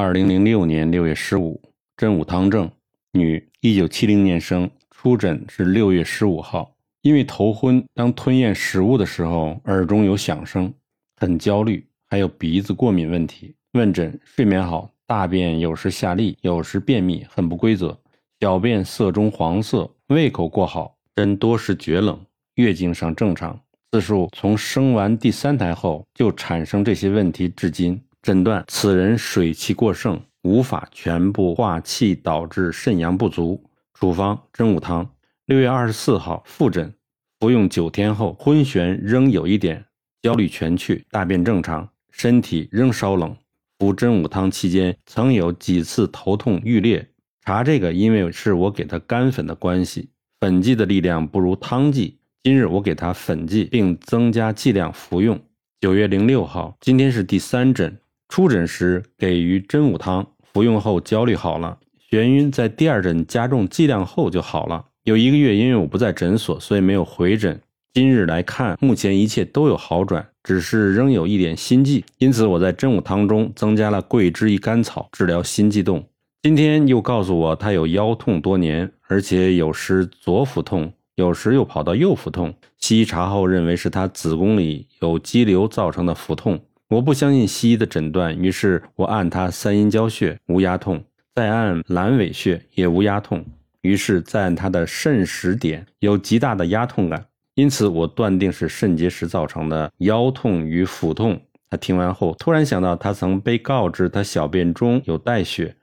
二零零六年六月十五，真武汤正，女，一九七零年生，出诊是六月十五号。因为头昏，当吞咽食物的时候，耳中有响声，很焦虑，还有鼻子过敏问题。问诊，睡眠好，大便有时下痢，有时便秘，很不规则，小便色中黄色，胃口过好，人多时厥冷，月经上正常。自述从生完第三胎后就产生这些问题，至今。诊断：此人水气过盛，无法全部化气，导致肾阳不足。处方：真武汤。六月二十四号复诊，服用九天后，昏眩仍有一点，焦虑全去，大便正常，身体仍稍冷。服真武汤期间，曾有几次头痛欲裂。查这个，因为是我给他干粉的关系，粉剂的力量不如汤剂。今日我给他粉剂，并增加剂量服用。九月零六号，今天是第三诊。初诊时给予真武汤，服用后焦虑好了，眩晕在第二诊加重剂量后就好了。有一个月，因为我不在诊所，所以没有回诊。今日来看，目前一切都有好转，只是仍有一点心悸，因此我在真武汤中增加了桂枝一甘草，治疗心悸动。今天又告诉我他有腰痛多年，而且有时左腹痛，有时又跑到右腹痛。西医查后认为是他子宫里有肌瘤造成的腹痛。我不相信西医的诊断，于是我按他三阴交穴无压痛，再按阑尾穴也无压痛，于是再按他的肾实点有极大的压痛感，因此我断定是肾结石造成的腰痛与腹痛。他听完后突然想到，他曾被告知他小便中有带血，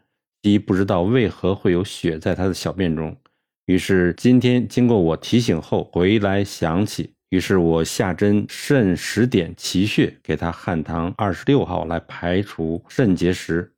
西医不知道为何会有血在他的小便中，于是今天经过我提醒后回来想起。于是我下针肾十点奇穴，给他汉唐二十六号来排除肾结石。